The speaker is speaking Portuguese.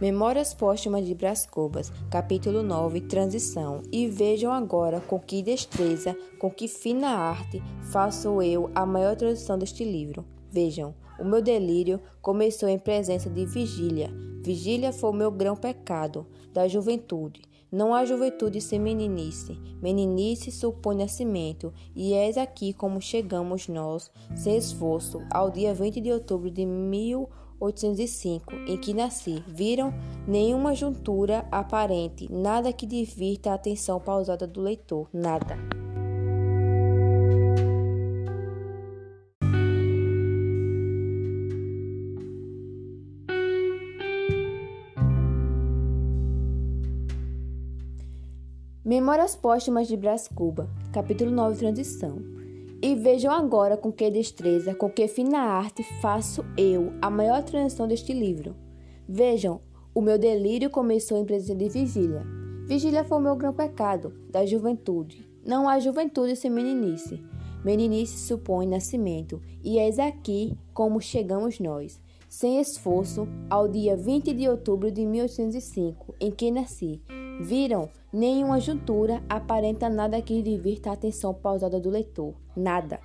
Memórias Póstumas de Brás Cubas, capítulo 9, Transição. E vejam agora com que destreza, com que fina arte faço eu a maior transição deste livro. Vejam, o meu delírio começou em presença de Vigília. Vigília foi o meu grão pecado da juventude. Não há juventude sem meninice. Meninice supõe nascimento, e eis aqui como chegamos nós, sem esforço, ao dia 20 de outubro de 1800 805, em que nasci, viram nenhuma juntura aparente, nada que divirta a atenção pausada do leitor, nada. Memórias Póstumas de Brás Cuba, capítulo 9 Transição. E vejam agora com que destreza, com que fina arte faço eu a maior transição deste livro. Vejam, o meu delírio começou em presença de vigília. Vigília foi o meu grande pecado, da juventude. Não há juventude sem meninice. Meninice supõe nascimento, e eis aqui como chegamos nós, sem esforço, ao dia 20 de outubro de 1805, em que nasci. Viram? Nenhuma juntura aparenta nada que divirta a atenção pausada do leitor. Nada.